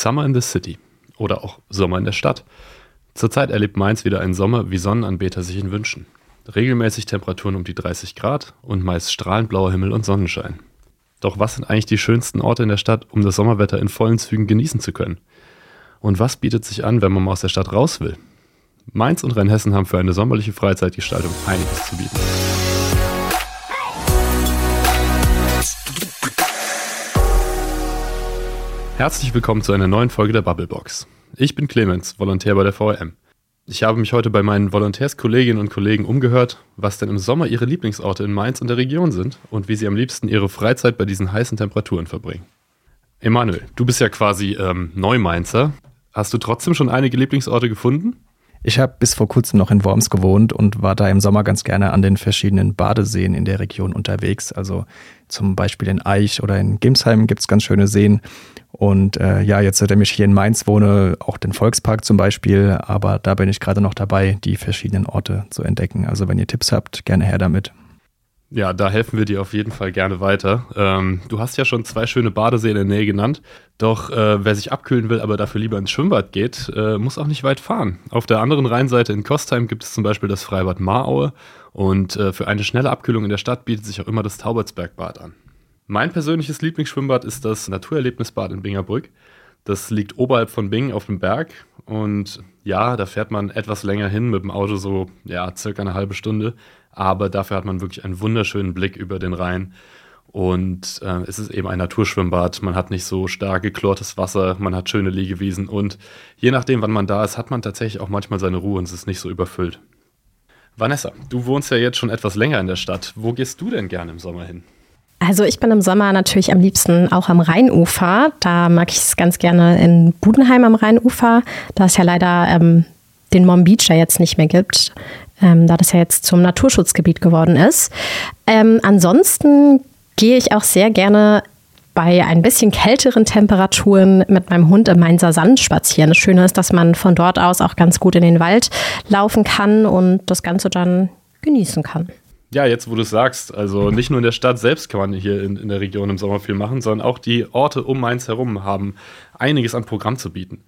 Summer in the City oder auch Sommer in der Stadt. Zurzeit erlebt Mainz wieder einen Sommer, wie Sonnenanbeter sich ihn wünschen. Regelmäßig Temperaturen um die 30 Grad und meist strahlend blauer Himmel und Sonnenschein. Doch was sind eigentlich die schönsten Orte in der Stadt, um das Sommerwetter in vollen Zügen genießen zu können? Und was bietet sich an, wenn man mal aus der Stadt raus will? Mainz und Rheinhessen haben für eine sommerliche Freizeitgestaltung einiges zu bieten. Herzlich willkommen zu einer neuen Folge der Bubblebox. Ich bin Clemens, Volontär bei der VRM. Ich habe mich heute bei meinen Volontärskolleginnen und Kollegen umgehört, was denn im Sommer ihre Lieblingsorte in Mainz und der Region sind und wie sie am liebsten ihre Freizeit bei diesen heißen Temperaturen verbringen. Emanuel, du bist ja quasi ähm, Neumainzer. Hast du trotzdem schon einige Lieblingsorte gefunden? Ich habe bis vor kurzem noch in Worms gewohnt und war da im Sommer ganz gerne an den verschiedenen Badeseen in der Region unterwegs. Also zum Beispiel in Eich oder in Gimsheim gibt es ganz schöne Seen. Und äh, ja, jetzt seitdem ich hier in Mainz wohne, auch den Volkspark zum Beispiel, aber da bin ich gerade noch dabei, die verschiedenen Orte zu entdecken. Also wenn ihr Tipps habt, gerne her damit. Ja, da helfen wir dir auf jeden Fall gerne weiter. Ähm, du hast ja schon zwei schöne Badeseen in der Nähe genannt. Doch äh, wer sich abkühlen will, aber dafür lieber ins Schwimmbad geht, äh, muss auch nicht weit fahren. Auf der anderen Rheinseite in Kostheim gibt es zum Beispiel das Freibad Maraue. Und äh, für eine schnelle Abkühlung in der Stadt bietet sich auch immer das Taubertsbergbad an. Mein persönliches Lieblingsschwimmbad ist das Naturerlebnisbad in Bingerbrück. Das liegt oberhalb von Bingen auf dem Berg. Und ja, da fährt man etwas länger hin mit dem Auto, so ja, circa eine halbe Stunde aber dafür hat man wirklich einen wunderschönen Blick über den Rhein. Und äh, es ist eben ein Naturschwimmbad. Man hat nicht so stark geklortes Wasser, man hat schöne Liegewiesen und je nachdem, wann man da ist, hat man tatsächlich auch manchmal seine Ruhe und es ist nicht so überfüllt. Vanessa, du wohnst ja jetzt schon etwas länger in der Stadt. Wo gehst du denn gerne im Sommer hin? Also ich bin im Sommer natürlich am liebsten auch am Rheinufer. Da mag ich es ganz gerne in Budenheim am Rheinufer. Da es ja leider ähm, den Mom Beach ja jetzt nicht mehr gibt ähm, da das ja jetzt zum Naturschutzgebiet geworden ist. Ähm, ansonsten gehe ich auch sehr gerne bei ein bisschen kälteren Temperaturen mit meinem Hund im Mainzer Sand spazieren. Das Schöne ist, dass man von dort aus auch ganz gut in den Wald laufen kann und das Ganze dann genießen kann. Ja, jetzt wo du es sagst, also nicht nur in der Stadt selbst kann man hier in, in der Region im Sommer viel machen, sondern auch die Orte um Mainz herum haben einiges an Programm zu bieten.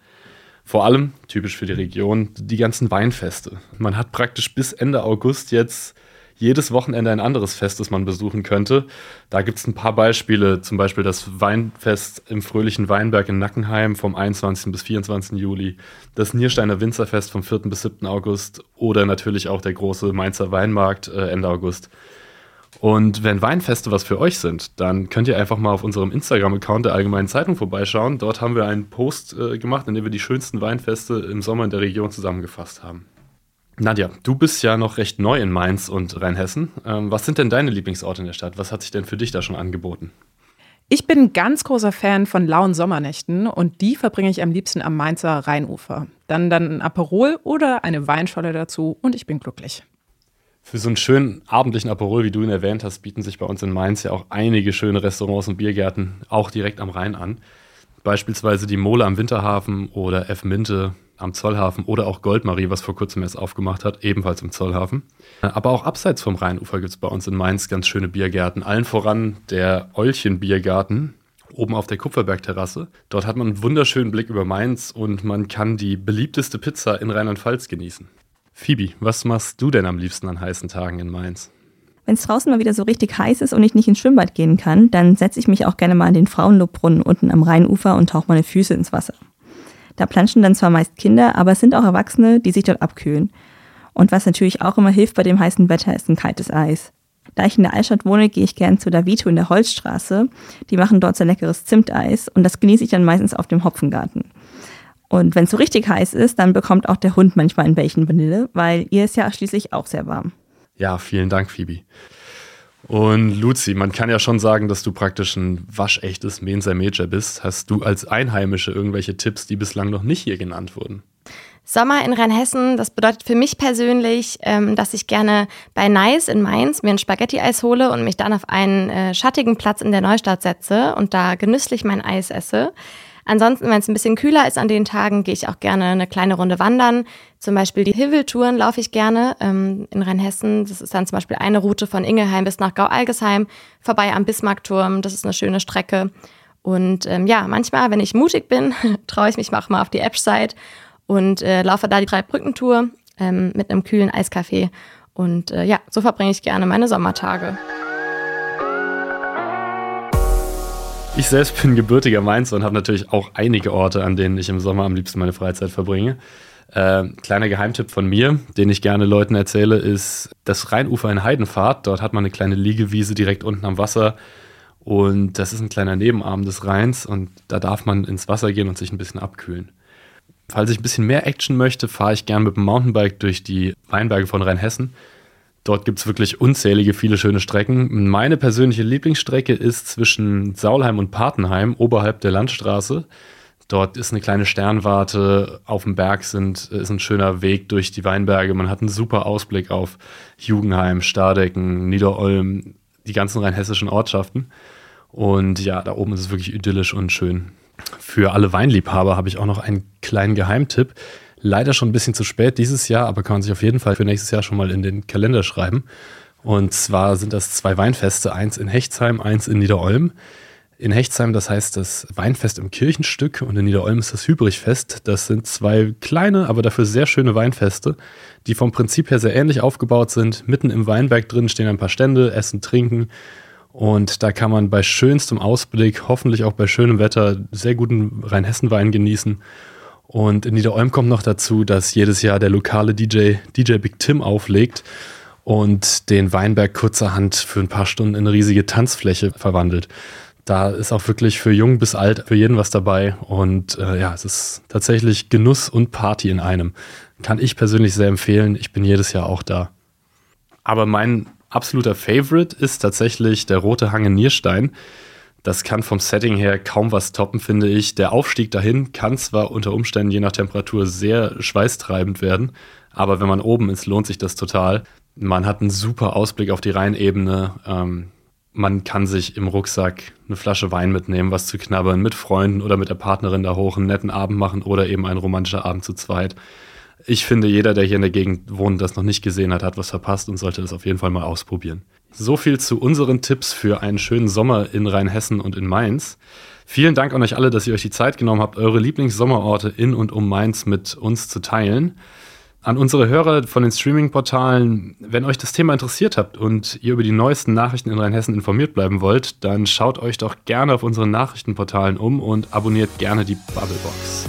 Vor allem, typisch für die Region, die ganzen Weinfeste. Man hat praktisch bis Ende August jetzt jedes Wochenende ein anderes Fest, das man besuchen könnte. Da gibt es ein paar Beispiele, zum Beispiel das Weinfest im fröhlichen Weinberg in Nackenheim vom 21. bis 24. Juli, das Niersteiner Winzerfest vom 4. bis 7. August oder natürlich auch der große Mainzer Weinmarkt äh, Ende August. Und wenn Weinfeste was für euch sind, dann könnt ihr einfach mal auf unserem Instagram-Account der Allgemeinen Zeitung vorbeischauen. Dort haben wir einen Post äh, gemacht, in dem wir die schönsten Weinfeste im Sommer in der Region zusammengefasst haben. Nadja, du bist ja noch recht neu in Mainz und Rheinhessen. Ähm, was sind denn deine Lieblingsorte in der Stadt? Was hat sich denn für dich da schon angeboten? Ich bin ein ganz großer Fan von lauen Sommernächten und die verbringe ich am liebsten am Mainzer Rheinufer. Dann dann ein Aperol oder eine Weinscholle dazu und ich bin glücklich. Für so einen schönen abendlichen Aperol, wie du ihn erwähnt hast, bieten sich bei uns in Mainz ja auch einige schöne Restaurants und Biergärten auch direkt am Rhein an. Beispielsweise die Mole am Winterhafen oder F. Minte am Zollhafen oder auch Goldmarie, was vor kurzem erst aufgemacht hat, ebenfalls im Zollhafen. Aber auch abseits vom Rheinufer gibt es bei uns in Mainz ganz schöne Biergärten. Allen voran der Eulchen Biergarten oben auf der Kupferbergterrasse. Dort hat man einen wunderschönen Blick über Mainz und man kann die beliebteste Pizza in Rheinland-Pfalz genießen. Phoebe, was machst du denn am liebsten an heißen Tagen in Mainz? Wenn es draußen mal wieder so richtig heiß ist und ich nicht ins Schwimmbad gehen kann, dann setze ich mich auch gerne mal an den Frauenlobbrunnen unten am Rheinufer und tauche meine Füße ins Wasser. Da planschen dann zwar meist Kinder, aber es sind auch Erwachsene, die sich dort abkühlen. Und was natürlich auch immer hilft bei dem heißen Wetter, ist ein kaltes Eis. Da ich in der Altstadt wohne, gehe ich gern zu Davito in der Holzstraße. Die machen dort sehr leckeres Zimteis und das genieße ich dann meistens auf dem Hopfengarten. Und wenn es so richtig heiß ist, dann bekommt auch der Hund manchmal ein Bällchen Vanille, weil ihr ist ja schließlich auch sehr warm. Ja, vielen Dank, Phoebe. Und Luzi, man kann ja schon sagen, dass du praktisch ein waschechtes Mensa Major bist. Hast du als Einheimische irgendwelche Tipps, die bislang noch nicht hier genannt wurden? Sommer in Rheinhessen, das bedeutet für mich persönlich, ähm, dass ich gerne bei Nice in Mainz mir ein Spaghetti-Eis hole und mich dann auf einen äh, schattigen Platz in der Neustadt setze und da genüsslich mein Eis esse. Ansonsten, wenn es ein bisschen kühler ist an den Tagen, gehe ich auch gerne eine kleine Runde wandern. Zum Beispiel die Hiveltouren laufe ich gerne ähm, in Rheinhessen. Das ist dann zum Beispiel eine Route von Ingelheim bis nach Gau-Algesheim, vorbei am Bismarckturm. Das ist eine schöne Strecke. Und ähm, ja, manchmal, wenn ich mutig bin, traue ich mich auch mal auf die App-Site und äh, laufe da die drei Brückentour ähm, mit einem kühlen Eiskaffee. Und äh, ja, so verbringe ich gerne meine Sommertage. Ich selbst bin gebürtiger Mainzer und habe natürlich auch einige Orte, an denen ich im Sommer am liebsten meine Freizeit verbringe. Äh, kleiner Geheimtipp von mir, den ich gerne Leuten erzähle, ist das Rheinufer in Heidenfahrt. Dort hat man eine kleine Liegewiese direkt unten am Wasser. Und das ist ein kleiner Nebenarm des Rheins und da darf man ins Wasser gehen und sich ein bisschen abkühlen. Falls ich ein bisschen mehr Action möchte, fahre ich gerne mit dem Mountainbike durch die Weinberge von Rheinhessen. Dort gibt es wirklich unzählige, viele schöne Strecken. Meine persönliche Lieblingsstrecke ist zwischen Saulheim und Patenheim, oberhalb der Landstraße. Dort ist eine kleine Sternwarte, auf dem Berg sind, ist ein schöner Weg durch die Weinberge. Man hat einen super Ausblick auf Jugendheim, Stardecken, Niederolm, die ganzen rheinhessischen Ortschaften. Und ja, da oben ist es wirklich idyllisch und schön. Für alle Weinliebhaber habe ich auch noch einen kleinen Geheimtipp. Leider schon ein bisschen zu spät dieses Jahr, aber kann man sich auf jeden Fall für nächstes Jahr schon mal in den Kalender schreiben. Und zwar sind das zwei Weinfeste, eins in Hechtsheim, eins in Niederolm. In Hechtsheim, das heißt das Weinfest im Kirchenstück und in Niederolm ist das Hübrichfest. Das sind zwei kleine, aber dafür sehr schöne Weinfeste, die vom Prinzip her sehr ähnlich aufgebaut sind. Mitten im Weinberg drin stehen ein paar Stände, Essen, Trinken. Und da kann man bei schönstem Ausblick, hoffentlich auch bei schönem Wetter, sehr guten Rheinhessen-Wein genießen. Und in Niederolm kommt noch dazu, dass jedes Jahr der lokale DJ, DJ Big Tim auflegt und den Weinberg kurzerhand für ein paar Stunden in eine riesige Tanzfläche verwandelt. Da ist auch wirklich für jung bis alt für jeden was dabei. Und äh, ja, es ist tatsächlich Genuss und Party in einem. Kann ich persönlich sehr empfehlen. Ich bin jedes Jahr auch da. Aber mein absoluter Favorite ist tatsächlich der Rote Hang in Nierstein. Das kann vom Setting her kaum was toppen, finde ich. Der Aufstieg dahin kann zwar unter Umständen je nach Temperatur sehr schweißtreibend werden, aber wenn man oben ist, lohnt sich das total. Man hat einen super Ausblick auf die Rheinebene. Ähm, man kann sich im Rucksack eine Flasche Wein mitnehmen, was zu knabbern, mit Freunden oder mit der Partnerin da hoch einen netten Abend machen oder eben ein romantischer Abend zu zweit ich finde, jeder, der hier in der Gegend wohnt, das noch nicht gesehen hat, hat was verpasst und sollte das auf jeden Fall mal ausprobieren. So viel zu unseren Tipps für einen schönen Sommer in Rheinhessen und in Mainz. Vielen Dank an euch alle, dass ihr euch die Zeit genommen habt, eure Lieblingssommerorte in und um Mainz mit uns zu teilen. An unsere Hörer von den Streaming-Portalen, wenn euch das Thema interessiert habt und ihr über die neuesten Nachrichten in Rheinhessen informiert bleiben wollt, dann schaut euch doch gerne auf unseren Nachrichtenportalen um und abonniert gerne die Bubblebox.